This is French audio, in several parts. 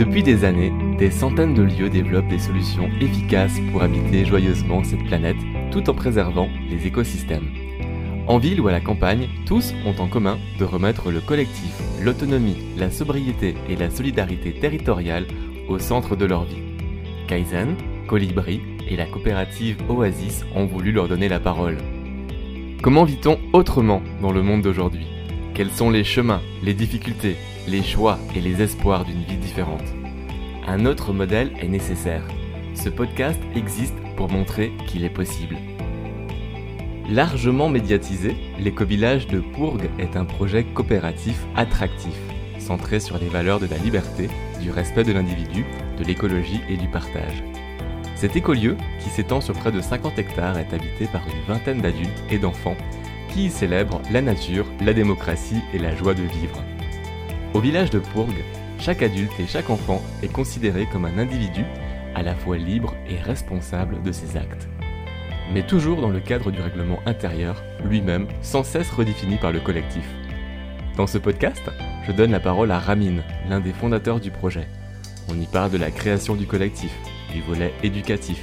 Depuis des années, des centaines de lieux développent des solutions efficaces pour habiter joyeusement cette planète tout en préservant les écosystèmes. En ville ou à la campagne, tous ont en commun de remettre le collectif, l'autonomie, la sobriété et la solidarité territoriale au centre de leur vie. Kaizen, Colibri et la coopérative Oasis ont voulu leur donner la parole. Comment vit-on autrement dans le monde d'aujourd'hui? Quels sont les chemins, les difficultés, les choix et les espoirs d'une vie différente Un autre modèle est nécessaire. Ce podcast existe pour montrer qu'il est possible. Largement médiatisé, l'éco-village de Pourgue est un projet coopératif attractif, centré sur les valeurs de la liberté, du respect de l'individu, de l'écologie et du partage. Cet écolieu, qui s'étend sur près de 50 hectares, est habité par une vingtaine d'adultes et d'enfants qui y célèbrent la nature, la démocratie et la joie de vivre. Au village de Pourgue, chaque adulte et chaque enfant est considéré comme un individu à la fois libre et responsable de ses actes. Mais toujours dans le cadre du règlement intérieur, lui-même sans cesse redéfini par le collectif. Dans ce podcast, je donne la parole à Ramin, l'un des fondateurs du projet. On y parle de la création du collectif, du volet éducatif,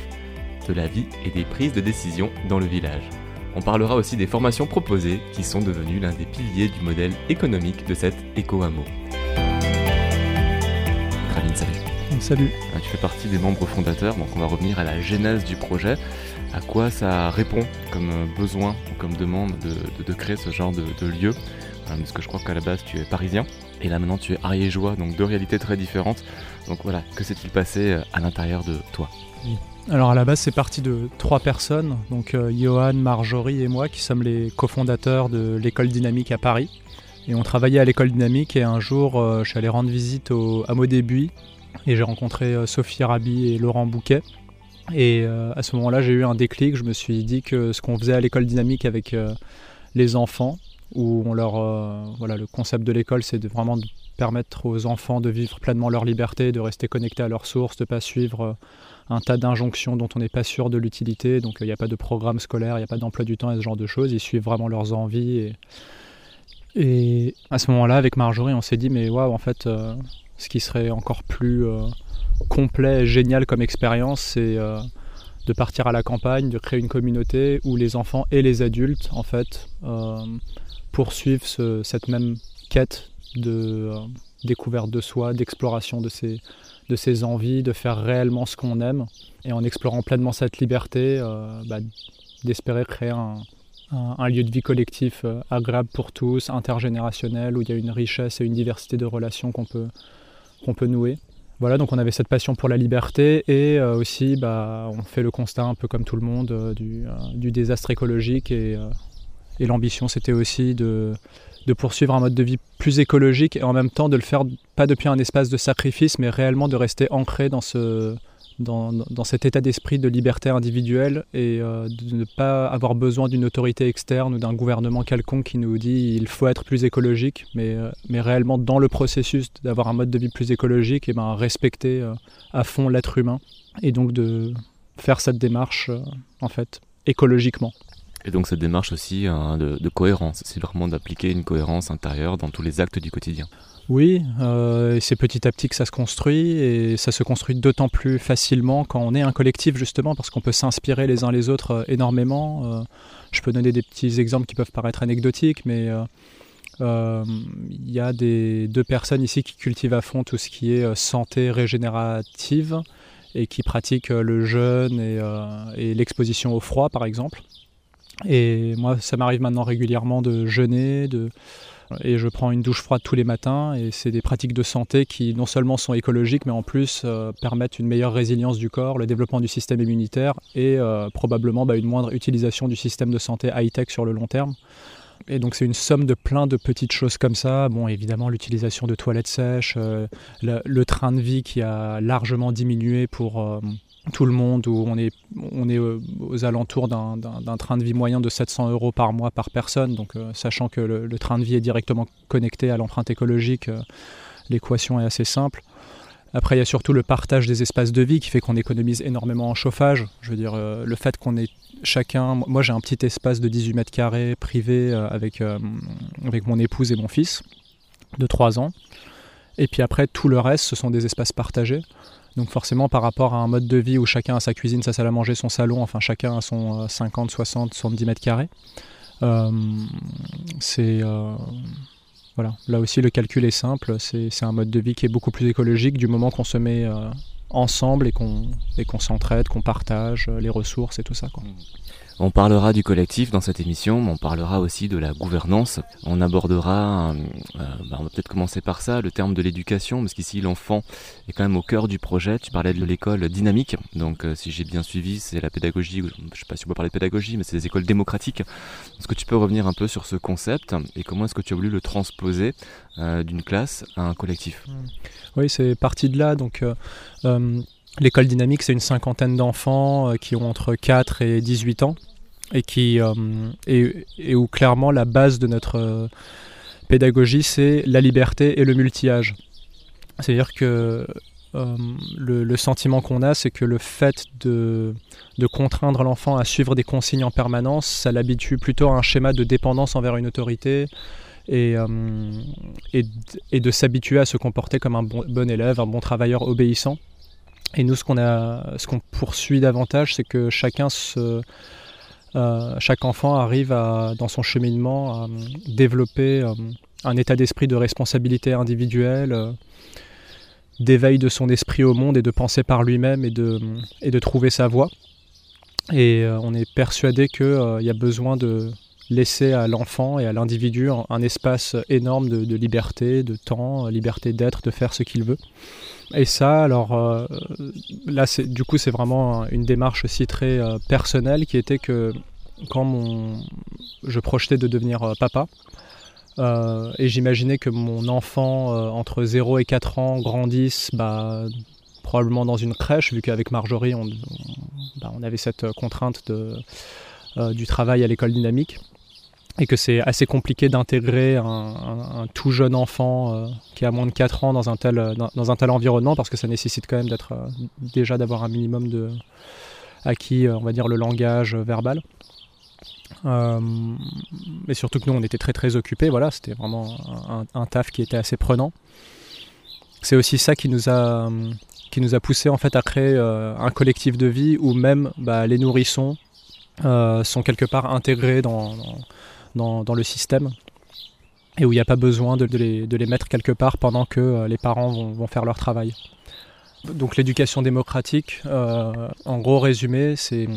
de la vie et des prises de décision dans le village. On parlera aussi des formations proposées qui sont devenues l'un des piliers du modèle économique de cet éco-hameau. Salut. Salut. Ah, tu fais partie des membres fondateurs, donc on va revenir à la genèse du projet. À quoi ça répond comme besoin ou comme demande de, créer ce genre de, lieu? Parce que je crois qu'à la base tu es parisien et là maintenant tu es ariégeois, donc deux réalités très différentes. Donc voilà, que s'est-il passé euh, à l'intérieur de toi? Alors à la base c'est parti de trois personnes, donc euh, Johan, Marjorie et moi qui sommes les cofondateurs de l'école dynamique à Paris. Et on travaillait à l'école dynamique et un jour euh, je suis allé rendre visite au des Buis et j'ai rencontré Sophie Rabi et Laurent Bouquet. Et à ce moment-là j'ai eu un déclic, je me suis dit que ce qu'on faisait à l'école dynamique avec les enfants, où on leur, euh, voilà, le concept de l'école, c'est vraiment de permettre aux enfants de vivre pleinement leur liberté, de rester connectés à leurs sources, de ne pas suivre euh, un tas d'injonctions dont on n'est pas sûr de l'utilité. Donc il n'y a pas de programme scolaire, il n'y a pas d'emploi du temps et ce genre de choses. Ils suivent vraiment leurs envies. Et, à ce moment-là, avec Marjorie, on s'est dit, mais waouh, en fait, euh, ce qui serait encore plus complet et génial comme expérience, c'est de partir à la campagne, de créer une communauté où les enfants et les adultes, en fait, poursuivre cette même quête de euh, découverte de soi, d'exploration de ses, de ses envies, de faire réellement ce qu'on aime, et en explorant pleinement cette liberté, euh, bah, d'espérer créer un, lieu de vie collectif euh, agréable pour tous, intergénérationnel, où il y a une richesse et une diversité de relations qu'on peut, nouer. Voilà, donc on avait cette passion pour la liberté et aussi bah, on fait le constat un peu comme tout le monde du, désastre écologique et l'ambition, c'était aussi de, poursuivre un mode de vie plus écologique et en même temps de le faire pas depuis un espace de sacrifice, mais réellement de rester ancré dans, ce, dans, cet état d'esprit de liberté individuelle et euh, de ne pas avoir besoin d'une autorité externe ou d'un gouvernement quelconque qui nous dit il faut être plus écologique, mais, euh, réellement dans le processus d'avoir un mode de vie plus écologique, et ben respecter euh, à fond l'être humain et donc de faire cette démarche en fait écologiquement. Et donc cette démarche aussi hein, de, cohérence, c'est vraiment d'appliquer une cohérence intérieure dans tous les actes du quotidien. Oui, euh, c'est petit à petit que ça se construit et ça se construit d'autant plus facilement quand on est un collectif justement parce qu'on peut s'inspirer les uns les autres euh, énormément. Euh, je peux donner des petits exemples qui peuvent paraître anecdotiques, mais il y a deux personnes ici qui cultivent à fond tout ce qui est santé régénérative et qui pratiquent le jeûne et l'exposition au froid par exemple. Et moi, ça m'arrive maintenant régulièrement de jeûner, de... et je prends une douche froide tous les matins. Et c'est des pratiques de santé qui non seulement sont écologiques, mais en plus euh, permettent une meilleure résilience du corps, le développement du système immunitaire et euh, probablement bah, une moindre utilisation du système de santé high-tech sur le long terme. Et donc c'est une somme de plein de petites choses comme ça. Bon, évidemment, l'utilisation de toilettes sèches, euh, le, train de vie qui a largement diminué pour tout le monde, où on est, euh, aux alentours d'un train de vie moyen de 700 euros par mois par personne. Donc, euh, sachant que le, train de vie est directement connecté à l'empreinte écologique, euh, l'équation est assez simple. Après, il y a surtout le partage des espaces de vie qui fait qu'on économise énormément en chauffage. Je veux dire, le fait qu'on est chacun. Moi, j'ai un petit espace de 18 mètres carrés privé avec, avec mon épouse et mon fils de 3 ans. Et puis après, tout le reste, ce sont des espaces partagés. Donc forcément, par rapport à un mode de vie où chacun a sa cuisine, sa salle à manger, son salon, enfin chacun a son 50, 60, 70 mètres carrés, euh, c'est... Euh, voilà. Là aussi, le calcul est simple. C'est un mode de vie qui est beaucoup plus écologique du moment qu'on se met euh, ensemble et qu'on s'entraide, qu'on partage les ressources et tout ça. Quoi. On parlera du collectif dans cette émission, mais on parlera aussi de la gouvernance. On abordera, euh, bah, on va peut-être commencer par ça, le terme de l'éducation, parce qu'ici l'enfant est quand même au cœur du projet. Tu parlais de l'école dynamique, donc euh, si j'ai bien suivi, c'est la pédagogie, je ne sais pas si on peut parler de pédagogie, mais c'est des écoles démocratiques. Est-ce que tu peux revenir un peu sur ce concept et comment est-ce que tu as voulu le transposer euh, d'une classe à un collectif? Oui, c'est parti de là. Donc, L'école dynamique, c'est une cinquantaine d'enfants qui ont entre 4 et 18 ans et, qui, euh, et, où clairement la base de notre euh, pédagogie, c'est la liberté et le multi-âge. C'est-à-dire que euh, le, sentiment qu'on a, c'est que le fait de, de contraindre l'enfant à suivre des consignes en permanence, ça l'habitue plutôt à un schéma de dépendance envers une autorité et, et, de s'habituer à se comporter comme un bon, élève, un bon travailleur obéissant. Et nous, ce qu'on qu'on poursuit davantage, c'est que chacun se, chaque enfant arrive dans son cheminement à développer euh, un état d'esprit de responsabilité individuelle, euh, d'éveil de son esprit au monde et de penser par lui-même et de trouver sa voie. Et on est persuadé qu'il y a besoin de laisser à l'enfant et à l'individu un, espace énorme de, liberté, de temps, liberté d'être, de faire ce qu'il veut. Et ça, alors là, du coup, c'est vraiment une démarche aussi très personnelle qui était que quand je projetais de devenir euh, papa, euh, et j'imaginais que mon enfant euh, entre 0 et 4 ans grandisse bah, probablement dans une crèche, vu qu'avec Marjorie, on, bah, avait cette contrainte du travail à l'école dynamique et que c'est assez compliqué d'intégrer un, tout jeune enfant qui a moins de 4 ans dans un tel, dans, un tel environnement parce que ça nécessite quand même d'être déjà d'avoir un minimum de acquis, on va dire, le langage verbal. Euh, mais surtout que nous, on était très très occupés. Voilà, c'était vraiment un, taf qui était assez prenant. C'est aussi ça qui nous a qui nous a poussé en fait à créer euh, un collectif de vie où même bah, les nourrissons euh, sont quelque part intégrés dans, dans, le système et où il n'y a pas besoin de, les, mettre quelque part pendant que les parents vont, faire leur travail. Donc l'éducation démocratique, en gros résumé, c'est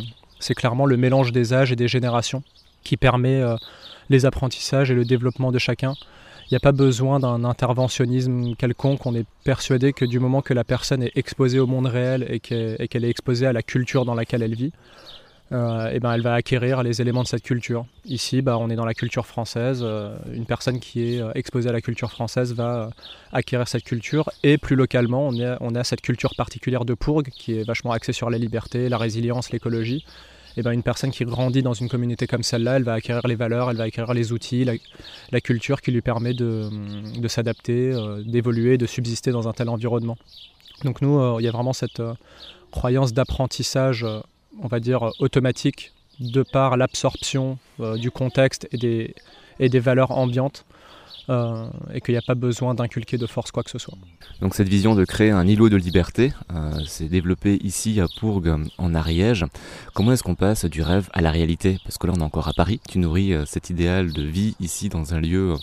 c'est clairement le mélange des âges et des générations qui permet euh, les apprentissages et le développement de chacun. Il n'y a pas besoin d'un interventionnisme quelconque. On est persuadé que du moment que la personne est exposée au monde réel et qu'elle est exposée à la culture dans laquelle elle vit, euh, et ben elle va acquérir les éléments de cette culture. Ici, bah, on est dans la culture française. Euh, une personne qui est exposée à la culture française va acquérir cette culture. Et plus localement, on, on a cette culture particulière de Pourgue qui est vachement axée sur la liberté, la résilience, l'écologie. Eh ben, une personne qui grandit dans une communauté comme celle-là, elle va acquérir les valeurs, elle va acquérir les outils, la, culture qui lui permet de, s'adapter, euh, d'évoluer, de subsister dans un tel environnement. Donc nous, euh, il y a vraiment cette euh, croyance d'apprentissage, on va dire, automatique de par l'absorption du contexte et des, et des valeurs ambiantes euh, et qu'il n'y a pas besoin d'inculquer de force quoi que ce soit. Donc cette vision de créer un îlot de liberté, euh, c'est développé ici à Pourgue en Ariège. Comment est-ce qu'on passe du rêve à la réalité? Parce que là on est encore à Paris, tu nourris euh, cet idéal de vie ici dans un lieu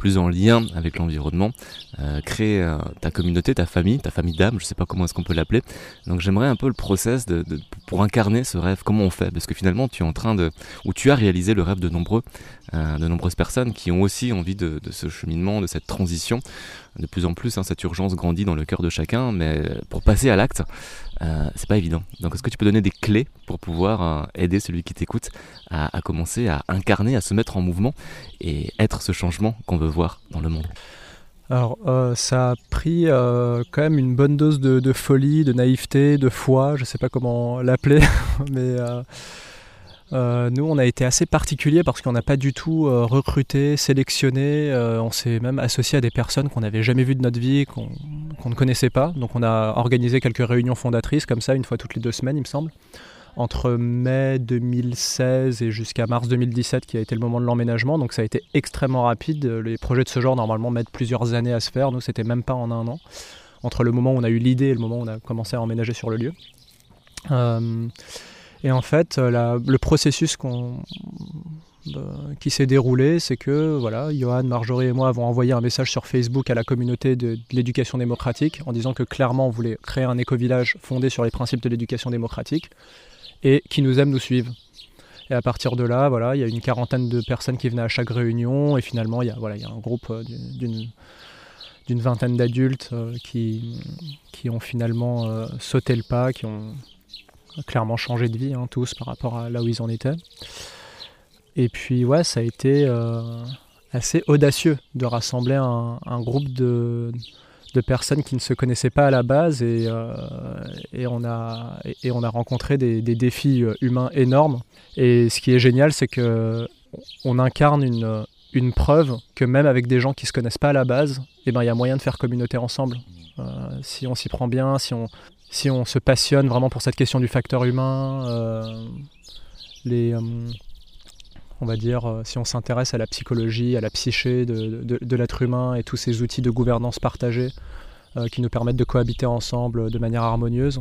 plus en lien avec l'environnement, euh, créer euh, ta communauté, ta famille, ta famille d'âme, je sais pas comment est-ce qu'on peut l'appeler. Donc j'aimerais un peu le process de, pour incarner ce rêve, comment on fait, parce que finalement tu es en train de, ou tu as réalisé le rêve de nombreux, euh, de nombreuses personnes qui ont aussi envie de, ce cheminement, de cette transition. De plus en plus, hein, cette urgence grandit dans le cœur de chacun, mais pour passer à l'acte, euh, c'est pas évident. Donc est-ce que tu peux donner des clés pour pouvoir euh, aider celui qui t'écoute à, commencer à incarner, à se mettre en mouvement et être ce changement qu'on veut voir dans le monde? Alors, euh, ça a pris quand même une bonne dose de, folie, de naïveté, de foi, je sais pas comment l'appeler, mais euh, nous, on a été assez particulier parce qu'on n'a pas du tout euh, recruté, sélectionné. Euh, on s'est même associé à des personnes qu'on n'avait jamais vues de notre vie, qu'on ne connaissait pas. Donc, on a organisé quelques réunions fondatrices comme ça, une fois toutes les deux semaines, il me semble. entre mai 2016 et jusqu'à mars 2017 qui a été le moment de l'emménagement. Donc ça a été extrêmement rapide. Les projets de ce genre normalement mettent plusieurs années à se faire. Nous c'était même pas en un an. Entre le moment où on a eu l'idée et le moment où on a commencé à emménager sur le lieu. Euh, et en fait, le processus qu'on qui s'est déroulé, c'est que voilà, Johan, Marjorie et moi avons envoyé un message sur Facebook à la communauté de, l'éducation démocratique en disant que clairement on voulait créer un éco-village fondé sur les principes de l'éducation démocratique et qui nous aime nous suivent. Et à partir de là, voilà, il y a une quarantaine de personnes qui venaient à chaque réunion et finalement il y a, voilà, il y a un groupe euh, d'une vingtaine d'adultes euh, qui, qui ont finalement euh, sauté le pas, qui ont clairement changé de vie, hein, tous par rapport à là où ils en étaient. Et puis ouais, ça a été euh, assez audacieux de rassembler un, groupe de, personnes qui ne se connaissaient pas à la base et, euh, on, a, et on a rencontré des, défis euh, humains énormes. Et ce qui est génial, c'est que on incarne une, une preuve que même avec des gens qui ne se connaissent pas à la base, eh ben, il y a moyen de faire communauté ensemble. si on s'y prend bien, si on, si on se passionne vraiment pour cette question du facteur humain, les on va dire, euh, si on s'intéresse à la psychologie, à la psyché de, l'être humain et tous ces outils de gouvernance partagée euh, qui nous permettent de cohabiter ensemble de manière harmonieuse,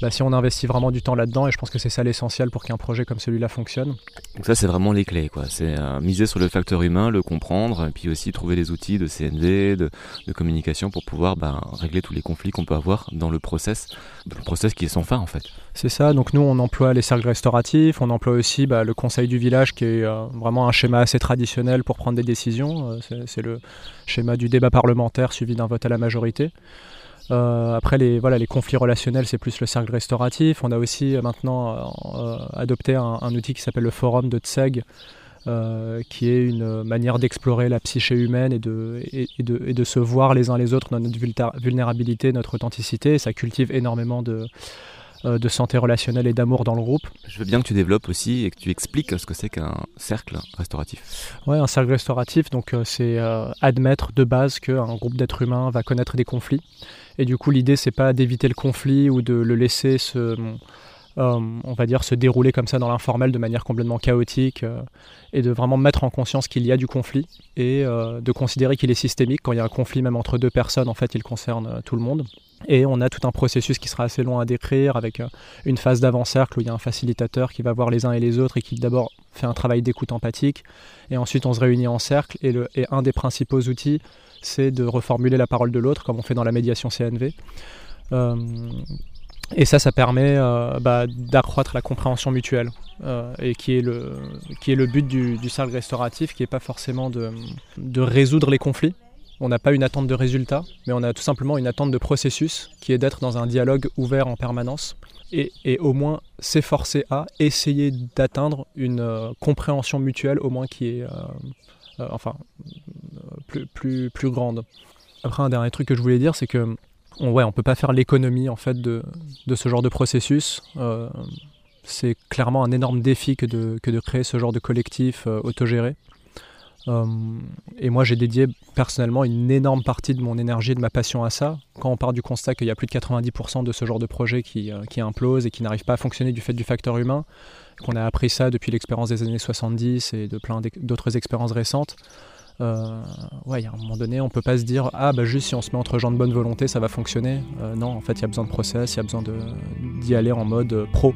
bah, si on investit vraiment du temps là-dedans, et je pense que c'est ça l'essentiel pour qu'un projet comme celui-là fonctionne. Donc ça, c'est vraiment les clés, quoi. C'est euh, miser sur le facteur humain, le comprendre, et puis aussi trouver des outils de CNV, de, communication pour pouvoir ben, régler tous les conflits qu'on peut avoir dans le process, le process qui est sans fin, en fait. C'est ça. Donc nous, on emploie les cercles restauratifs, on emploie aussi bah, le conseil du village, qui est euh, vraiment un schéma assez traditionnel pour prendre des décisions. Euh, c'est le schéma du débat parlementaire suivi d'un vote à la majorité. Euh, après, les, voilà, les conflits relationnels, c'est plus le cercle restauratif. On a aussi euh, maintenant euh, adopté un, outil qui s'appelle le forum de Tseg, qui est une manière d'explorer la psyché humaine et de, et, de, et de, se voir les uns les autres dans notre vulnérabilité, notre authenticité. ça cultive énormément de, de santé relationnelle et d'amour dans le groupe. Je veux bien que tu développes aussi et que tu expliques ce que c'est qu'un cercle restauratif. Oui, un cercle restauratif, donc c'est euh, admettre de base qu'un groupe d'êtres humains va connaître des conflits. Et du coup, l'idée, c'est pas d'éviter le conflit ou de le laisser se euh, on va dire, se dérouler comme ça dans l'informel de manière complètement chaotique euh, et de vraiment mettre en conscience qu'il y a du conflit et euh, de considérer qu'il est systémique. Quand il y a un conflit même entre deux personnes, en fait, il concerne tout le monde. Et on a tout un processus qui sera assez long à décrire avec une phase d'avant-cercle où il y a un facilitateur qui va voir les uns et les autres et qui d'abord fait un travail d'écoute empathique. Et ensuite, on se réunit en cercle. Et, un des principaux outils, c'est de reformuler la parole de l'autre, comme on fait dans la médiation CNV. Et ça, ça permet euh, bah, d'accroître la compréhension mutuelle, euh, et qui est, le, qui est le but du, cercle restauratif, qui n'est pas forcément de, de, résoudre les conflits. On n'a pas une attente de résultat, mais on a tout simplement une attente de processus, qui est d'être dans un dialogue ouvert en permanence, et, au moins s'efforcer à essayer d'atteindre une euh, compréhension mutuelle, au moins qui est enfin, plus, plus, plus grande. Après, un dernier truc que je voulais dire, c'est que on, ouais, peut pas faire l'économie en fait de, ce genre de processus. Euh, c'est clairement un énorme défi que de, créer ce genre de collectif euh, autogéré. Euh, et moi, j'ai dédié personnellement une énorme partie de mon énergie et de ma passion à ça. Quand on part du constat qu'il y a plus de 90% de ce genre de projet qui, qui implose et qui n'arrive pas à fonctionner du fait du facteur humain, qu'on a appris ça depuis l'expérience des années 70 et de plein d'autres expériences récentes, euh, à un moment donné, on peut pas se dire ah bah juste si on se met entre gens de bonne volonté, ça va fonctionner. Euh, non, en fait, il y a besoin de process, il y a besoin d'y aller en mode euh, pro.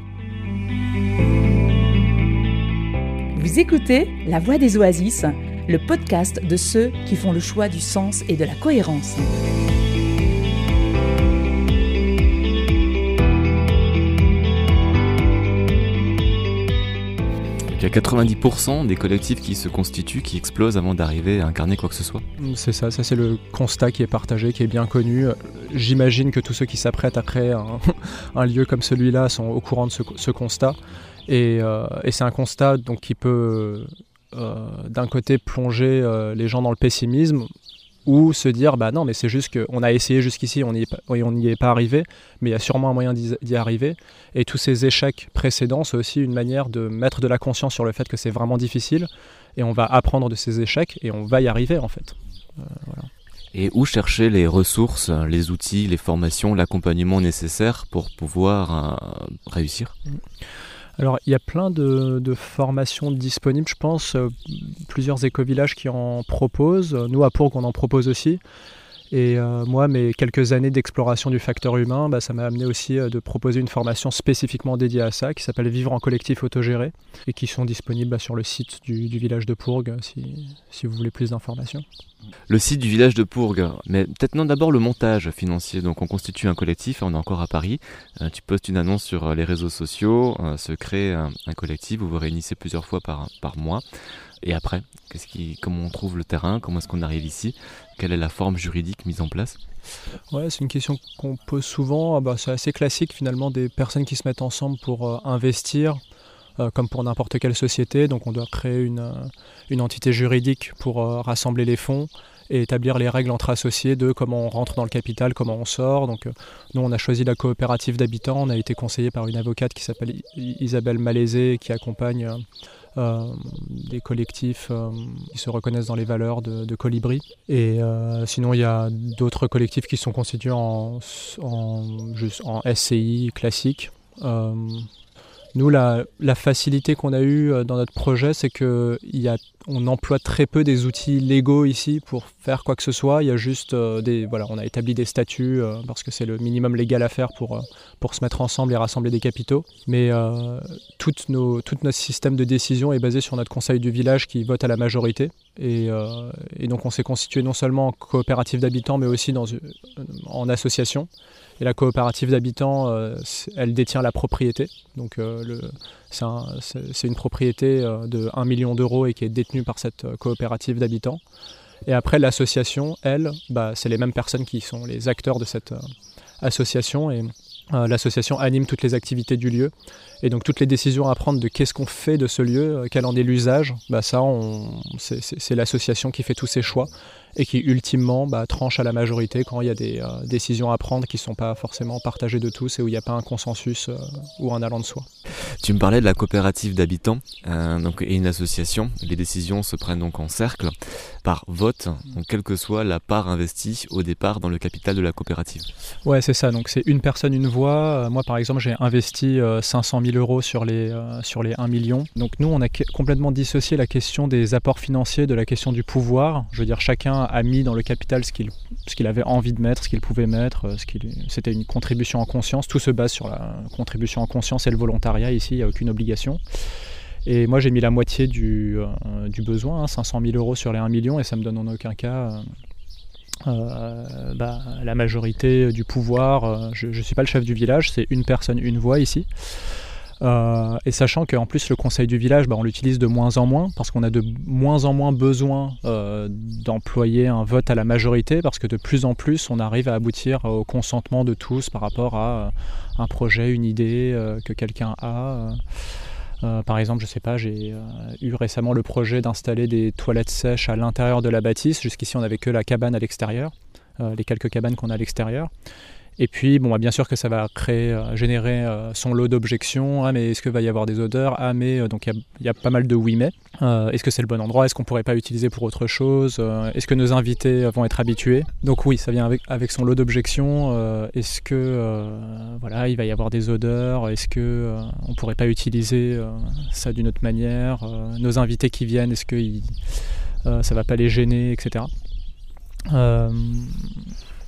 Vous écoutez La Voix des Oasis, le podcast de ceux qui font le choix du sens et de la cohérence. Il y a 90% des collectifs qui se constituent, qui explosent avant d'arriver à incarner quoi que ce soit. C'est ça, ça c'est le constat qui est partagé, qui est bien connu. J'imagine que tous ceux qui s'apprêtent à créer un, lieu comme celui-là sont au courant de ce, constat. Euh, et, c'est un constat donc, qui peut d'un côté plonger euh, les gens dans le pessimisme, ou se dire bah non mais c'est juste qu'on a essayé jusqu'ici on n'y est, pas arrivé mais il y a sûrement un moyen d'y arriver. Et tous ces échecs précédents c'est aussi une manière de mettre de la conscience sur le fait que c'est vraiment difficile et on va apprendre de ces échecs et on va y arriver en fait. Euh, et où chercher les ressources, les outils, les formations, l'accompagnement nécessaire pour pouvoir euh, réussir? Alors, il y a plein de, formations disponibles, je pense, plusieurs éco-villages qui en proposent. Nous, à Pourg, on en propose aussi. Et euh, moi, mes quelques années d'exploration du facteur humain, bah, ça m'a amené aussi euh, de proposer une formation spécifiquement dédiée à ça, qui s'appelle Vivre en collectif autogéré, et qui sont disponibles bah, sur le site du, village de Pourg, si, vous voulez plus d'informations. Le site du village de Pourg, mais peut-être non d'abord le montage financier. Donc on constitue un collectif, on est encore à Paris. Euh, tu postes une annonce sur les réseaux sociaux, se crée un, collectif, vous vous réunissez plusieurs fois par mois. Et après, comment on trouve le terrain? Comment est-ce qu'on arrive ici? Quelle est la forme juridique mise en place? Ouais, c'est une question qu'on pose souvent. Ah bah, c'est assez classique finalement des personnes qui se mettent ensemble pour euh, investir, euh, comme pour n'importe quelle société. Donc on doit créer une, euh, une entité juridique pour rassembler les fonds et établir les règles entre associés de comment on rentre dans le capital, comment on sort. Donc nous on a choisi la coopérative d'habitants. On a été conseillé par une avocate qui s'appelle Isabelle Malaisé qui accompagne euh, des collectifs euh, qui se reconnaissent dans les valeurs de, Colibri. Et euh, sinon, il y a d'autres collectifs qui sont constitués en SCI classique. Nous, la, facilité qu'on a eue euh, dans notre projet, c'est qu'on emploie très peu des outils légaux ici pour faire quoi que ce soit. Il y a juste euh, des. Voilà, on a établi des statuts euh, parce que c'est le minimum légal à faire pour, pour se mettre ensemble et rassembler des capitaux. Mais tout, tout notre système de décision est basé sur notre conseil du village qui vote à la majorité. Et, donc, on s'est constitué non seulement en coopérative d'habitants, mais aussi dans, en association. Et la coopérative d'habitants, euh, elle détient la propriété. Donc euh, c'est une propriété euh, de 1 million d'euros et qui est détenue par cette coopérative d'habitants. Et après, l'association, elle, bah, c'est les mêmes personnes qui sont les acteurs de cette association. L'association anime toutes les activités du lieu. Et donc toutes les décisions à prendre de qu'est-ce qu'on fait de ce lieu, quel en est l'usage, bah ça, c'est l'association qui fait tous ces choix et qui ultimement bah, tranche à la majorité quand il y a des euh, décisions à prendre qui ne sont pas forcément partagées de tous et où il n'y a pas un consensus euh, ou un allant de soi. Tu me parlais de la coopérative d'habitants euh, donc, et une association. Les décisions se prennent donc en cercle par vote, donc quelle que soit la part investie au départ dans le capital de la coopérative. Ouais, c'est ça. Donc c'est une personne, une voix. Moi, par exemple, j'ai investi 500 000 euros sur les, sur les 1 million. Donc nous, on a complètement dissocié la question des apports financiers de la question du pouvoir. Je veux dire, chacun a mis dans le capital ce qu'il avait envie de mettre, ce qu'il pouvait mettre, euh, c'était une contribution en conscience. Tout se base sur la contribution en conscience et le volontariat. Ici, il n'y a aucune obligation. Et moi, j'ai mis la moitié du, euh, du besoin, 500 hein, 000 euros sur les 1 million, et ça me donne en aucun cas euh, bah, la majorité du pouvoir. Je ne suis pas le chef du village, c'est une personne, une voix ici. Euh, et sachant qu'en plus le conseil du village, bah, on l'utilise de moins en moins parce qu'on a de moins en moins besoin euh, d'employer un vote à la majorité parce que de plus en plus on arrive à aboutir au consentement de tous par rapport à euh, un projet, une idée que quelqu'un a. par exemple, je sais pas, j'ai eu récemment le projet d'installer des toilettes sèches à l'intérieur de la bâtisse. Jusqu'ici, on n'avait que la cabane à l'extérieur, les quelques cabanes qu'on a à l'extérieur. Et puis, bon, bah, bien sûr que ça va créer, euh, générer euh, son lot d'objections. Ah, mais est-ce qu'il va y avoir des odeurs? Ah, mais euh, donc il y, a pas mal de oui mais. est-ce que c'est le bon endroit? Est-ce qu'on pourrait pas utiliser pour autre chose? Est-ce que nos invités vont être habitués? Donc oui, ça vient avec, avec son lot d'objections. est-ce que voilà, il va y avoir des odeurs? Est-ce que on pourrait pas utiliser ça d'une autre manière? Nos invités qui viennent, est-ce que ça va pas les gêner, etc.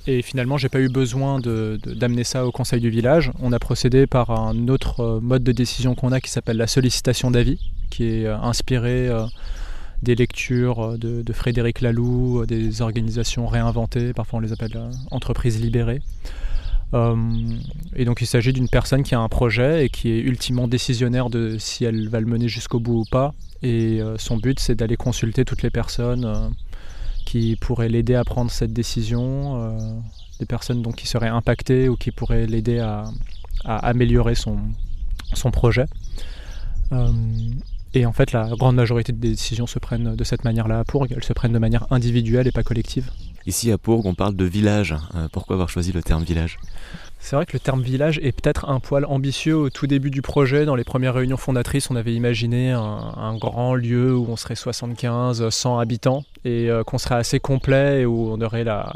Et finalement, j'ai pas eu besoin d'amener ça au conseil du village. On a procédé par un autre euh, mode de décision qu'on a qui s'appelle la sollicitation d'avis, qui est euh, inspiré euh, des lectures de, Frédéric Laloux, des organisations réinventées, parfois on les appelle entreprises libérées. et donc il s'agit d'une personne qui a un projet et qui est ultimement décisionnaire de si elle va le mener jusqu'au bout ou pas. Et son but c'est d'aller consulter toutes les personnes qui pourraient l'aider à prendre cette décision, euh, des personnes donc, qui seraient impactées ou qui pourraient l'aider à, améliorer son, son projet. Euh, et en fait, la grande majorité des décisions se prennent de cette manière-là à Pourg. Elles se prennent de manière individuelle et pas collective. Ici à Pourg, on parle de village. Euh, pourquoi avoir choisi le terme village? C'est vrai que le terme village est peut-être un poil ambitieux au tout début du projet. Dans les premières réunions fondatrices, on avait imaginé un, grand lieu où on serait 75, 100 habitants et euh, qu'on serait assez complet et où on, aurait la,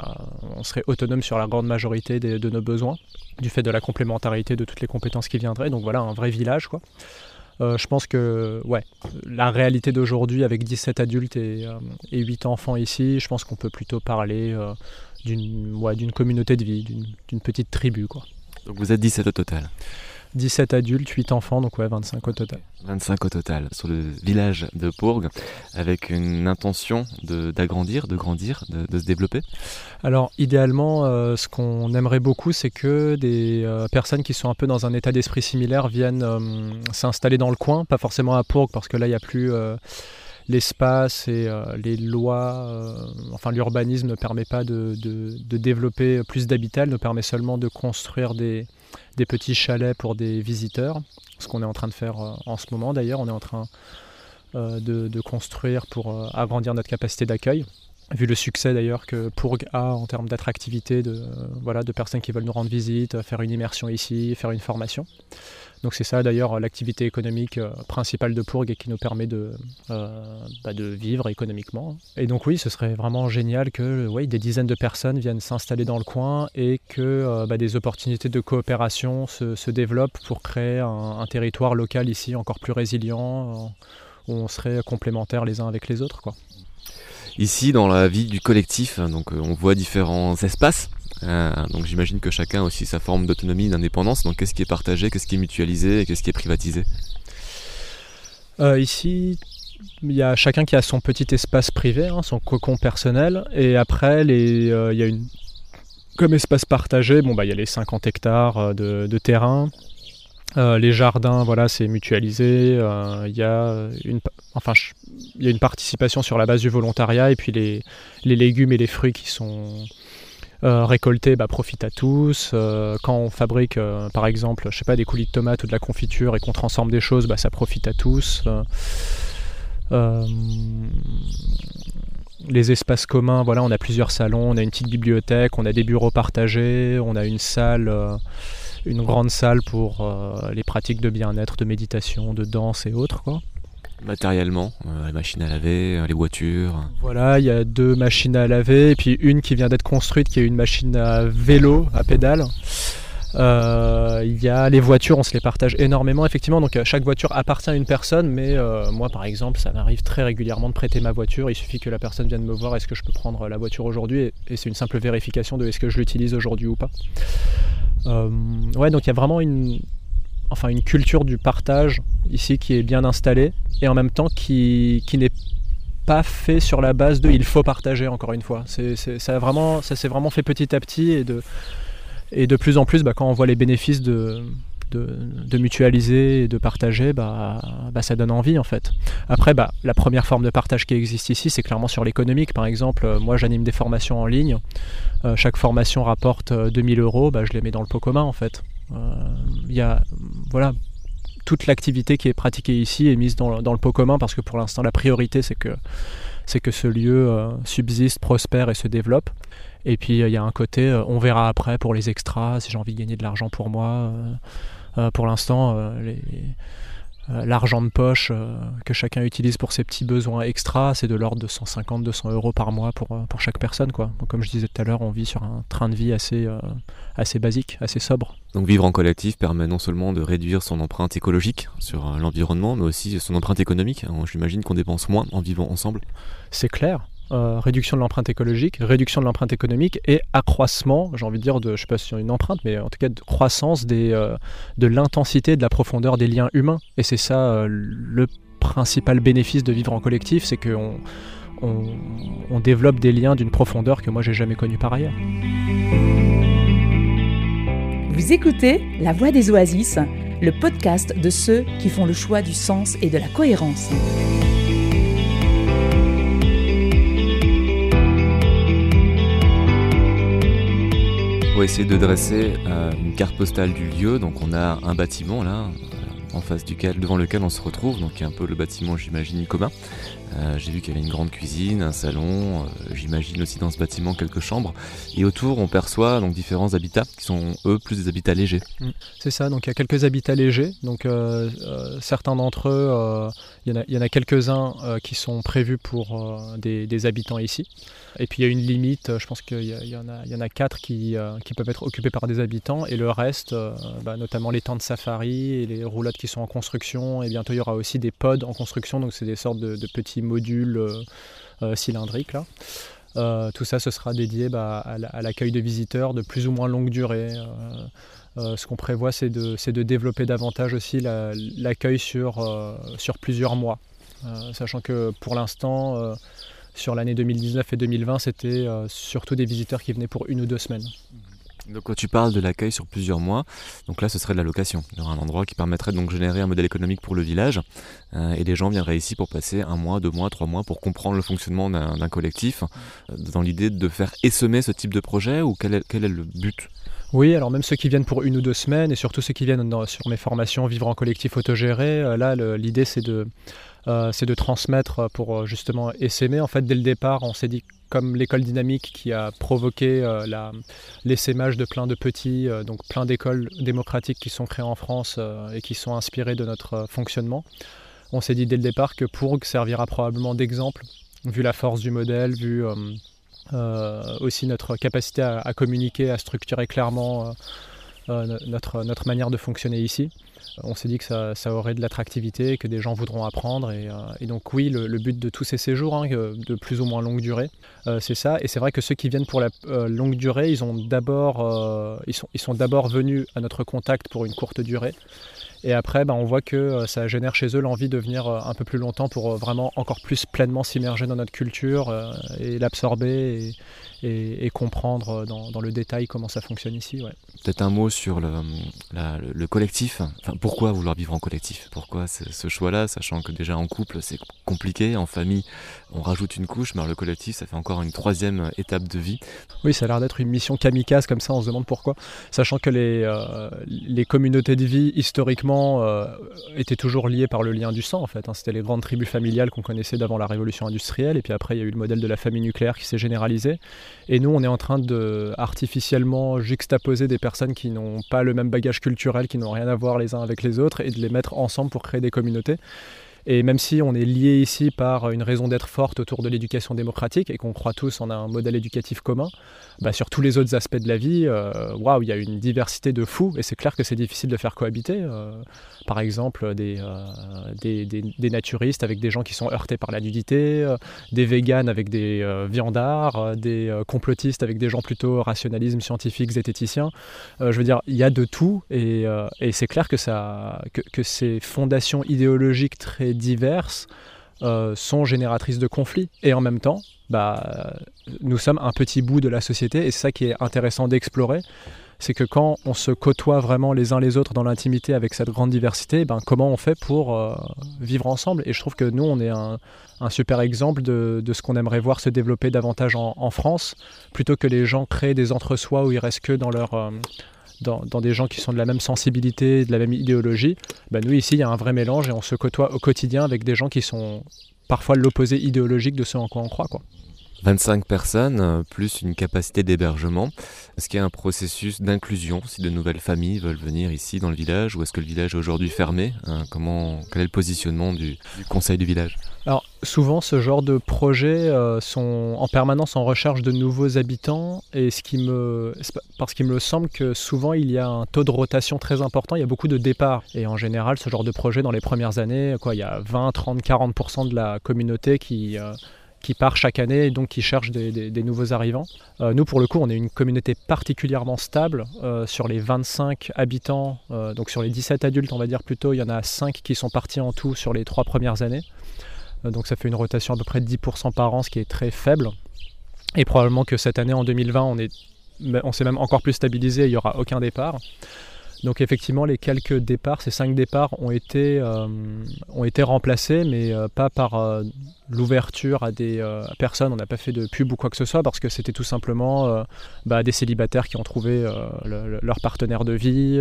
on serait autonome sur la grande majorité de nos besoins du fait de la complémentarité de toutes les compétences qui viendraient. Donc voilà, un vrai village quoi. Euh, je pense que ouais, la réalité d'aujourd'hui avec 17 adultes et, 8 enfants ici, je pense qu'on peut plutôt parler d'une ouais, communauté de vie, d'une petite tribu. Quoi. Donc vous êtes 17 au total 17 adultes, 8 enfants, donc ouais, 25 au total. 25 au total sur le village de Pourgue, avec une intention d'agrandir, de, grandir, de, se développer Alors idéalement, euh, ce qu'on aimerait beaucoup, c'est que des euh, personnes qui sont un peu dans un état d'esprit similaire viennent euh, s'installer dans le coin, pas forcément à Pourgue, parce que là, il n'y a plus l'espace et les lois, enfin l'urbanisme ne permet pas de, de développer plus d'habitat, ne permet seulement de construire des, des petits chalets pour des visiteurs, ce qu'on est en train de faire euh, en ce moment d'ailleurs. On est en train euh, de, construire pour euh, agrandir notre capacité d'accueil. Vu le succès d'ailleurs que Pourg a en termes d'attractivité, de, voilà, de personnes qui veulent nous rendre visite, faire une immersion ici, faire une formation. Donc c'est ça d'ailleurs l'activité économique euh, principale de Pourg et qui nous permet de, euh, bah, de vivre économiquement. Et donc oui, ce serait vraiment génial que des dizaines de personnes viennent s'installer dans le coin et que euh, bah, des opportunités de coopération se, développent pour créer un, territoire local ici encore plus résilient, où on serait complémentaires les uns avec les autres. Ici, dans la vie du collectif, donc on voit différents espaces euh, donc j'imagine que chacun a aussi sa forme d'autonomie, d'indépendance. Donc qu'est-ce qui est partagé, qu'est-ce qui est mutualisé et qu'est-ce qui est privatisé? Euh, Ici, il y a chacun qui a son petit espace privé, hein, son cocon personnel. Et après, euh, il y a une... Comme espace partagé, bon, bah, il y a les 50 hectares de, terrain. les jardins, voilà, c'est mutualisé. Il y a une, enfin, y a une participation sur la base du volontariat et puis les, les légumes et les fruits qui sont euh, récolter bah, profite à tous. Euh, quand on fabrique euh, par exemple je sais pas, des coulis de tomates ou de la confiture et qu'on transforme des choses, bah, ça profite à tous. les espaces communs, voilà, on a plusieurs salons, on a une petite bibliothèque, on a des bureaux partagés, on a une salle, une grande salle pour les pratiques de bien-être, de méditation, de danse et autres. Matériellement, euh, les machines à laver, euh, les voitures. Voilà, il y a deux machines à laver, et puis une qui vient d'être construite, qui est une machine à vélo, à pédale. Euh, il y a les voitures, on se les partage énormément, effectivement. Donc chaque voiture appartient à une personne, mais moi, par exemple, ça m'arrive très régulièrement de prêter ma voiture. Il suffit que la personne vienne me voir, est-ce que je peux prendre la voiture aujourd'hui, et, c'est une simple vérification de est-ce que je l'utilise aujourd'hui ou pas. ouais, donc il y a vraiment une, enfin une culture du partage ici qui est bien installée et en même temps qui, qui n'est pas fait sur la base de il faut partager encore une fois. C'est, ça, vraiment, ça s'est vraiment fait petit à petit et de, et de plus en plus bah, quand on voit les bénéfices de, de, mutualiser et de partager, bah, bah, ça donne envie en fait. Après, bah, la première forme de partage qui existe ici, c'est clairement sur l'économique. Par exemple, euh, moi j'anime des formations en ligne. Euh, chaque formation rapporte 2000 euh, euros, bah, je les mets dans le pot commun en fait. Il y a voilà, toute l'activité qui est pratiquée ici est mise dans, le pot commun parce que pour l'instant la priorité c'est que, c'est que ce lieu euh, subsiste, prospère et se développe. Et puis il y a un côté, euh, on verra après pour les extras, si j'ai envie de gagner de l'argent pour moi. Euh, pour l'instant, les, euh, l'argent de poche euh, que chacun utilise pour ses petits besoins extra, c'est de l'ordre de 150-200 euros par mois pour, euh, pour chaque personne. Quoi. Donc, comme je disais tout à l'heure, on vit sur un train de vie assez, assez basique, assez sobre. Donc vivre en collectif permet non seulement de réduire son empreinte écologique sur l'environnement, mais aussi son empreinte économique. J'imagine qu'on dépense moins en vivant ensemble. C'est clair. Euh, réduction de l'empreinte écologique, réduction de l'empreinte économique et accroissement, j'ai envie de dire, je sais pas si c'est une empreinte, mais en tout cas de croissance euh, de l'intensité, de la profondeur des liens humains. Et c'est ça euh, le principal bénéfice de vivre en collectif, c'est qu'on on, développe des liens d'une profondeur que moi j'ai jamais connue par ailleurs. Vous écoutez La Voix des Oasis, le podcast de ceux qui font le choix du sens et de la cohérence. Essayer de dresser euh, une carte postale du lieu. Donc on a un bâtiment là, euh, en face duquel, devant lequel on se retrouve, donc un peu le bâtiment j'imagine commun. Euh, j'ai vu qu'il y avait une grande cuisine, un salon, euh, j'imagine aussi dans ce bâtiment quelques chambres. Et autour, on perçoit donc différents habitats qui sont eux plus des habitats légers. Mm. C'est ça, donc il y a quelques habitats légers. Donc euh, certains d'entre eux, il y, en a, quelques-uns qui sont prévus pour des, habitants ici. Et puis il y a une limite, je pense qu'il y, en a, quatre qui, peuvent être occupés par des habitants. Et le reste, bah, notamment les tentes safari et les roulottes qui sont en construction. Et bientôt il y aura aussi des pods en construction, donc c'est des sortes de petits modules euh, euh, cylindriques là. Euh, tout ça, ce sera dédié bah, à l'accueil de visiteurs de plus ou moins longue durée. ce qu'on prévoit, c'est de, développer davantage aussi l'accueil sur plusieurs mois. sachant que pour l'instant, sur l'année 2019 et 2020, c'était surtout des visiteurs qui venaient pour une ou deux semaines. Donc quand tu parles de l'accueil sur plusieurs mois, donc là ce serait de la location. Il y aura un endroit qui permettrait donc de générer un modèle économique pour le village. Euh, et les gens viendraient ici pour passer un mois, deux mois, trois mois pour comprendre le fonctionnement d'un collectif. Euh, dans l'idée de faire essaimer ce type de projet ou quel est, quel est le but? Oui, alors même ceux qui viennent pour une ou deux semaines et surtout ceux qui viennent sur mes formations Vivre en collectif autogéré, euh, là l'idée c'est de, c'est de transmettre pour justement essaimer. En fait, dès le départ, on s'est dit comme l'école dynamique qui a provoqué euh, l'essaimage de plein de petits, euh, donc plein d'écoles démocratiques qui sont créées en France euh, et qui sont inspirées de notre fonctionnement. On s'est dit dès le départ que Pourg servira probablement d'exemple, vu la force du modèle, vu aussi notre capacité à, communiquer, à structurer clairement notre manière de fonctionner ici on s'est dit que ça, aurait de l'attractivité, que des gens voudront apprendre. Et, euh, donc oui, le, but de tous ces séjours, hein, de plus ou moins longue durée, euh, c'est ça. Et c'est vrai que ceux qui viennent pour la euh, longue durée, ils, sont d'abord venus à notre contact pour une courte durée. Et après, ben, on voit que ça génère chez eux l'envie de venir un peu plus longtemps pour vraiment encore plus pleinement s'immerger dans notre culture et l'absorber et, comprendre dans, le détail comment ça fonctionne ici. Peut-être un mot sur le, collectif. Enfin, pourquoi vouloir vivre en collectif? Pourquoi ce choix-là, sachant que déjà en couple c'est compliqué, en famille on rajoute une couche, mais le collectif ça fait encore une troisième étape de vie. Oui, ça a l'air d'être une mission kamikaze comme ça, on se demande pourquoi. Sachant que les, euh, les communautés de vie historiquement euh, étaient toujours liées par le lien du sang en fait. Hein. C'était les grandes tribus familiales qu'on connaissait d'avant la révolution industrielle, et puis après il y a eu le modèle de la famille nucléaire qui s'est généralisé. Et nous on est en train de artificiellement juxtaposer des personnes qui n'ont pas le même bagage culturel, qui n'ont rien à voir les uns avec les autres, et de les mettre ensemble pour créer des communautés. Et même si on est lié ici par une raison d'être forte autour de l'éducation démocratique et qu'on croit tous en un modèle éducatif commun, bah sur tous les autres aspects de la vie, euh, waouh, il y a une diversité de fous et c'est clair que c'est difficile de faire cohabiter. Euh, par exemple, euh, des, des, des, naturistes avec des gens qui sont heurtés par la nudité, des véganes avec des viandards, des complotistes avec des gens plutôt rationalisme, scientifiques, zététiciens. je veux dire, il y a de tout et, c'est clair que, ça, que, ces fondations idéologiques très diverses sont génératrices de conflits. Et en même temps, bah, nous sommes un petit bout de la société et c'est ça qui est intéressant d'explorer. C'est que quand on se côtoie vraiment les uns les autres dans l'intimité avec cette grande diversité, ben, comment on fait pour euh, vivre ensemble? Et je trouve que nous, on est un, super exemple de, ce qu'on aimerait voir se développer davantage en, France, plutôt que les gens créent des entre-soi où ils restent que dans leur, euh, dans, des gens qui sont de la même sensibilité, de la même idéologie, ben nous ici il y a un vrai mélange et on se côtoie au quotidien avec des gens qui sont parfois l'opposé idéologique de ce en quoi on croit. Quoi. 25 personnes, euh, plus une capacité d'hébergement. Est-ce qu'il y a un processus d'inclusion si de nouvelles familles veulent venir ici dans le village ou est-ce que le village est aujourd'hui fermé hein, Comment, Quel est le positionnement du, conseil du village? Alors souvent ce genre de projets euh, sont en permanence en recherche de nouveaux habitants et ce qui me, parce qu'il me semble que souvent il y a un taux de rotation très important, il y a beaucoup de départs et en général ce genre de projet dans les premières années, quoi, il y a 20, 30, 40% de la communauté qui... Qui part chaque année et donc qui cherche des, nouveaux arrivants. Euh, nous, pour le coup, on est une communauté particulièrement stable. Euh, sur les 25 habitants, euh, donc sur les 17 adultes, on va dire plutôt, il y en a 5 qui sont partis en tout sur les 3 premières années. donc ça fait une rotation à peu près de 10% par an, ce qui est très faible. Et probablement que cette année, en 2020, on on s'est même encore plus stabilisé, il n'y aura aucun départ. Donc effectivement, les quelques départs, ces cinq départs ont été, euh, ont été remplacés, mais euh, pas par euh, l'ouverture à des personnes. On n'a pas fait de pub ou quoi que ce soit parce que c'était tout simplement bah, des célibataires qui ont trouvé leur partenaire de vie.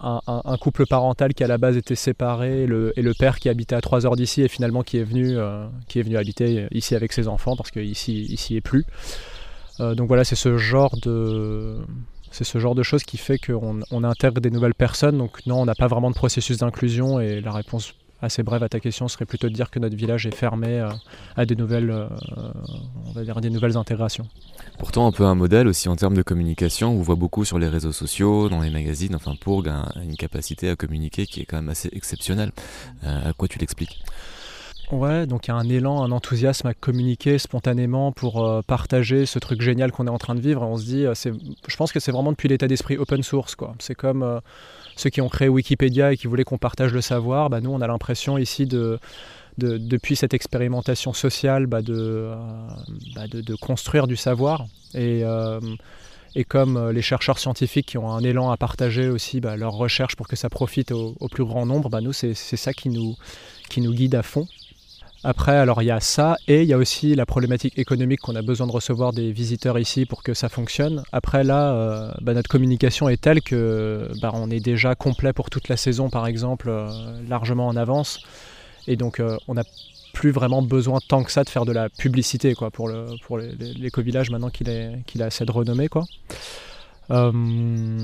un, couple parental qui à la base était séparé et le, père qui habitait à 3 heures d'ici et finalement qui est venu, qui est venu habiter ici avec ses enfants parce qu'ici ici est plus. donc voilà, c'est ce genre de c'est ce genre de choses qui fait qu'on intègre des nouvelles personnes. Donc non, on n'a pas vraiment de processus d'inclusion et la réponse assez brève à ta question serait plutôt de dire que notre village est fermé euh, à des nouvelles, euh, dire des nouvelles intégrations. Pourtant, un peu un modèle aussi en termes de communication. On voit beaucoup sur les réseaux sociaux, dans les magazines. Enfin, Pourg a une capacité à communiquer qui est quand même assez exceptionnelle. Euh, à quoi tu l'expliques? Ouais, donc il y a un élan, un enthousiasme à communiquer spontanément pour euh, partager ce truc génial qu'on est en train de vivre. on se dit, euh, je pense que c'est vraiment depuis l'état d'esprit open source. C'est comme euh, ceux qui ont créé Wikipédia et qui voulaient qu'on partage le savoir. Bah, nous, on a l'impression ici de, depuis cette expérimentation sociale bah, bah, de, de, construire du savoir. Et, et comme les chercheurs scientifiques qui ont un élan à partager aussi leurs recherches pour que ça profite au, au plus grand nombre, nous, c'est ça qui nous, qui nous guide à fond. Après, alors il y a ça et il y a aussi la problématique économique qu'on a besoin de recevoir des visiteurs ici pour que ça fonctionne. Après là, euh, bah, notre communication est telle que bah, est déjà complet pour toute la saison, par exemple, euh, largement en avance. Et donc euh, on n'a plus vraiment besoin tant que ça de faire de la publicité pour, le, l'éco-village maintenant qu'il, est, qu'il a assez de renommée. Euh,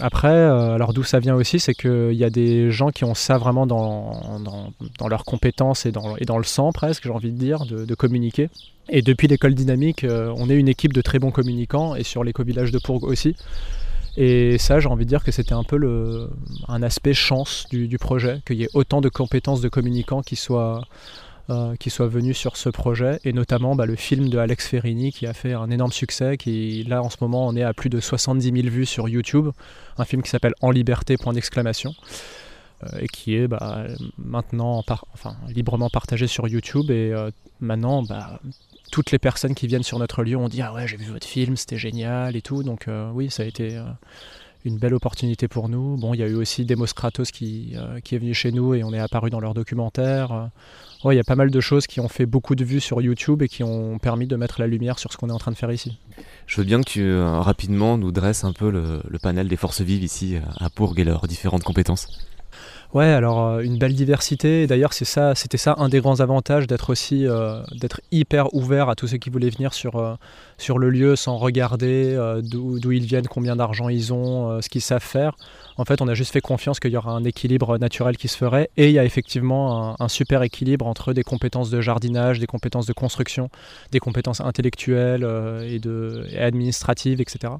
après, euh, alors d'où ça vient aussi, c'est qu'il y a des gens qui ont ça vraiment dans, dans, leurs compétences et dans, et dans le sang presque, j'ai envie de dire, de, communiquer. Et depuis l'école dynamique, euh, on est une équipe de très bons communicants et sur l'éco-village de Pourg aussi. Et ça, j'ai envie de dire que c'était un peu le, un aspect chance du, du projet, qu'il y ait autant de compétences de communicants qui soient euh, qui soit venu sur ce projet, et notamment bah, le film de Alex Ferrini qui a fait un énorme succès, qui là en ce moment on est à plus de 70 000 vues sur YouTube, un film qui s'appelle En liberté, point d'exclamation, euh, et qui est bah, maintenant enfin, librement partagé sur YouTube, et euh, maintenant bah, toutes les personnes qui viennent sur notre lieu ont dit Ah ouais, j'ai vu votre film, c'était génial et tout, donc oui, ça a été une belle opportunité pour nous. Bon, il y a eu aussi Demos Kratos qui, qui est venu chez nous et on est apparu dans leur documentaire il y a pas mal de choses qui ont fait beaucoup de vues sur YouTube et qui ont permis de mettre la lumière sur ce qu'on est en train de faire ici. Je veux bien que tu euh, rapidement nous dresses un peu le, le, panel des forces vives ici à Pourg et leurs différentes compétences. Ouais, alors euh, une belle diversité. D'ailleurs, c'est ça, c'était ça un des grands avantages d'être aussi euh, d'être hyper ouvert à tous ceux qui voulaient venir sur euh, sur le lieu sans regarder d'où ils viennent, combien d'argent ils ont, ce qu'ils savent faire. En fait, on a juste fait confiance qu'il y aura un équilibre naturel qui se ferait, et il y a effectivement un, super équilibre entre des compétences de jardinage, des compétences de construction, des compétences intellectuelles et, de, et administratives, etc.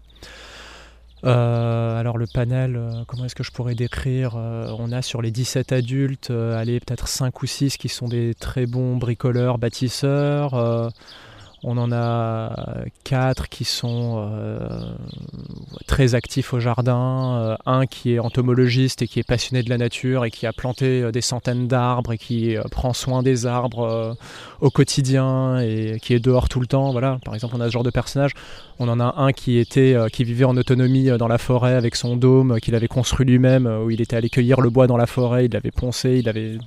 Euh, alors le panel, euh, comment est-ce que je pourrais décrire euh, On a sur les 17 adultes, allez peut-être 5 ou 6 qui sont des très bons bricoleurs, bâtisseurs. On en a quatre qui sont euh, très actifs au jardin, euh, un qui est entomologiste et qui est passionné de la nature et qui a planté euh, des centaines d'arbres et qui prend soin des arbres au quotidien et qui est dehors tout le temps. Voilà, par exemple, on a ce genre de personnage. On en a un qui était qui vivait en autonomie dans la forêt avec son dôme qu'il avait construit lui-même, où il était allé cueillir le bois dans la forêt, il l'avait poncé, il avait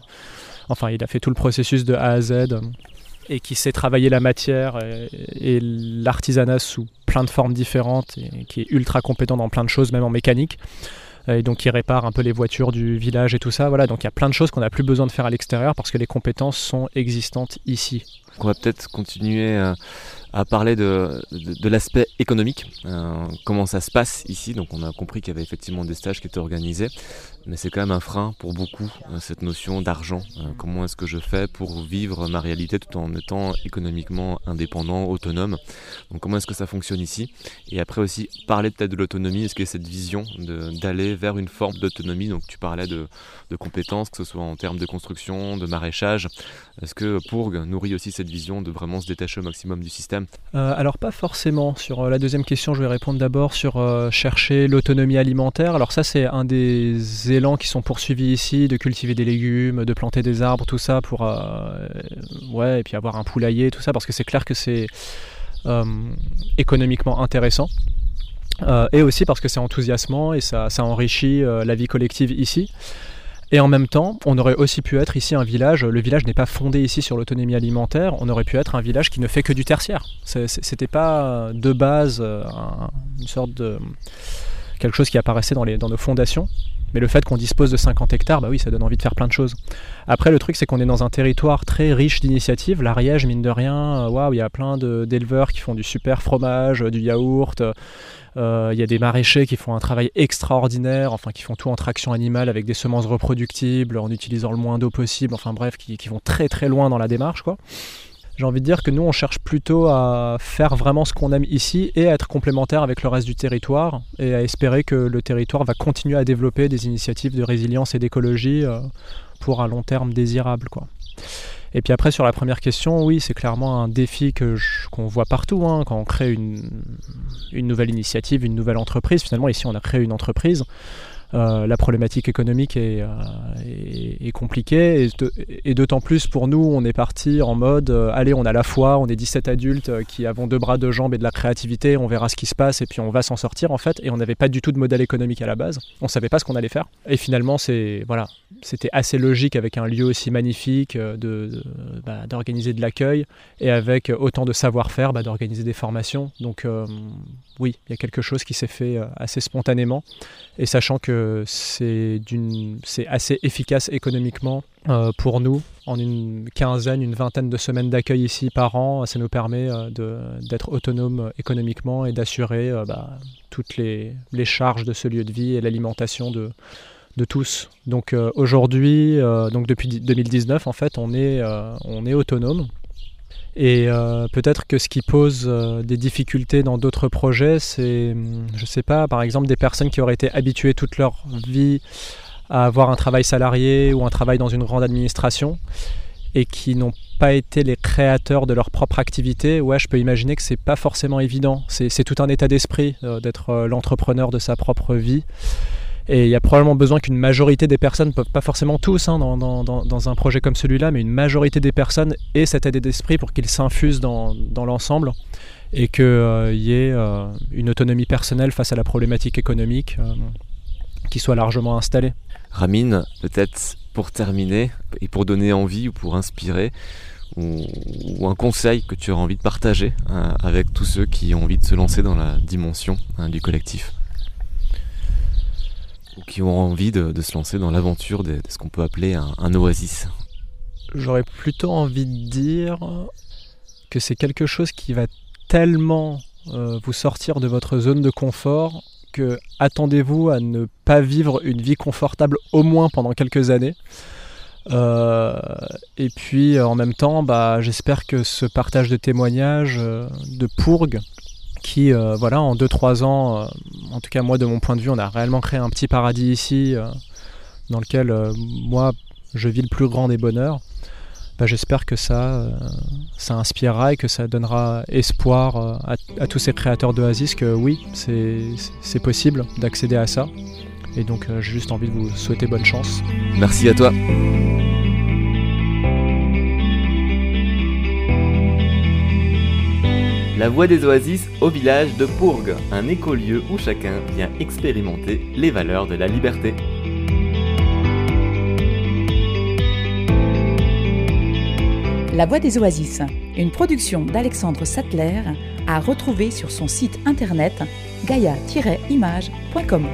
enfin, il a fait tout le processus de A à Z et qui sait travailler la matière et, l'artisanat sous plein de formes différentes et qui est ultra compétent dans plein de choses, même en mécanique. Et donc qui répare un peu les voitures du village et tout ça. Voilà, donc il y a plein de choses qu'on n'a plus besoin de faire à l'extérieur parce que les compétences sont existantes ici. On va peut-être continuer à parler de, de, l'aspect économique, euh, comment ça se passe ici? Donc on a compris qu'il y avait effectivement des stages qui étaient organisés, mais c'est quand même un frein pour beaucoup, euh, cette notion d'argent. Euh, comment est-ce que je fais pour vivre ma réalité tout en étant économiquement indépendant, autonome? Donc comment est-ce que ça fonctionne ici? Et après aussi, parler peut-être de l'autonomie, est-ce qu'il y a cette vision d'aller vers une forme d'autonomie? Donc tu parlais de, de, compétences, que ce soit en termes de construction, de maraîchage. Est-ce que Pourg nourrit aussi cette vision de vraiment se détacher au maximum du système? Euh, alors pas forcément. Sur euh, la deuxième question, je vais répondre d'abord sur euh, chercher l'autonomie alimentaire. Alors ça, c'est un des élans qui sont poursuivis ici, de cultiver des légumes, de planter des arbres, tout ça pour avoir un poulailler, tout ça, parce que c'est clair que c'est économiquement intéressant. et aussi parce que c'est enthousiasmant et ça enrichit la vie collective ici. Et en même temps, on aurait aussi pu être ici un village, le village n'est pas fondé ici sur l'autonomie alimentaire, on aurait pu être un village qui ne fait que du tertiaire. C'était pas de base euh, une sorte de quelque chose qui apparaissait dans nos fondations. Mais le fait qu'on dispose de 50 hectares, bah oui, ça donne envie de faire plein de choses. Après, le truc, c'est qu'on est dans un territoire très riche d'initiatives. L'Ariège, mine de rien, waouh, il y a plein d'éleveurs qui font du super fromage, du yaourt. Il y a des maraîchers qui font un travail extraordinaire, enfin qui font tout en traction animale avec des semences reproductibles, en utilisant le moins d'eau possible, enfin bref, qui, qui, vont très très loin dans la démarche, quoi j'ai envie de dire que nous, on cherche plutôt à faire vraiment ce qu'on aime ici et à être complémentaire avec le reste du territoire et à espérer que le territoire va continuer à développer des initiatives de résilience et d'écologie euh, pour un long terme désirable. Quoi. Et puis après, sur la première question, oui, c'est clairement un défi que qu'on voit partout. Hein, quand on crée une, une nouvelle initiative, une nouvelle entreprise, finalement, ici, on a créé une entreprise. Euh, la problématique économique est, euh, compliquée et, d'autant plus pour nous, on est parti en mode euh, allez, on a la foi, on est 17 adultes qui avons deux bras, deux jambes et de la créativité, on verra ce qui se passe et puis on va s'en sortir en fait. Et on n'avait pas du tout de modèle économique à la base, on savait pas ce qu'on allait faire. Et finalement, c'est voilà, c'était assez logique avec un lieu aussi magnifique de, bah, d'organiser de l'accueil et avec autant de savoir-faire bah, d'organiser des formations. Donc oui, il y a quelque chose qui s'est fait assez spontanément et sachant que c'est assez efficace économiquement euh, pour nous. En une quinzaine, une vingtaine de semaines d'accueil ici par an, ça nous permet euh, d'être autonome économiquement et d'assurer euh, bah, toutes les, charges de ce lieu de vie et l'alimentation de, tous. Donc aujourd'hui, donc depuis 2019 en fait, on est, on est autonome. Et euh, peut-être que ce qui pose euh, des difficultés dans d'autres projets, c'est, hum, je sais pas, par exemple des personnes qui auraient été habituées toute leur vie à avoir un travail salarié ou un travail dans une grande administration et qui n'ont pas été les créateurs de leur propre activité, ouais, je peux imaginer que c'est pas forcément évident. C'est tout un état d'esprit euh, d'être l'entrepreneur de sa propre vie. Et il y a probablement besoin qu'une majorité des personnes, pas forcément tous hein, dans, un projet comme celui-là, mais une majorité des personnes aient cet état d'esprit pour qu'il s'infuse dans, l'ensemble et qu'il euh, y ait euh, une autonomie personnelle face à la problématique économique euh, qui soit largement installée. Ramine, peut-être pour terminer et pour donner envie ou pour inspirer, ou, un conseil que tu auras envie de partager avec tous ceux qui ont envie de se lancer dans la dimension hein, du collectif? Ou qui ont envie de, se lancer dans l'aventure de, ce qu'on peut appeler un, oasis J'aurais plutôt envie de dire que c'est quelque chose qui va tellement euh, vous sortir de votre zone de confort que attendez-vous à ne pas vivre une vie confortable au moins pendant quelques années. Euh, et puis en même temps, bah, j'espère que ce partage de témoignages euh, de Pourgue qui, euh, voilà, en 2-3 ans, euh, en tout cas moi de mon point de vue, on a réellement créé un petit paradis ici, euh, dans lequel moi je vis le plus grand des bonheurs. Bah, j'espère que ça, ça inspirera et que ça donnera espoir à, tous ces créateurs d'Oasis que oui, c'est possible d'accéder à ça. Et donc j'ai juste envie de vous souhaiter bonne chance. Merci à toi. La Voix des Oasis au village de Pourgue, un écolieu où chacun vient expérimenter les valeurs de la liberté. La Voix des Oasis, une production d'Alexandre Sattler, à retrouver sur son site internet gaia-image.com.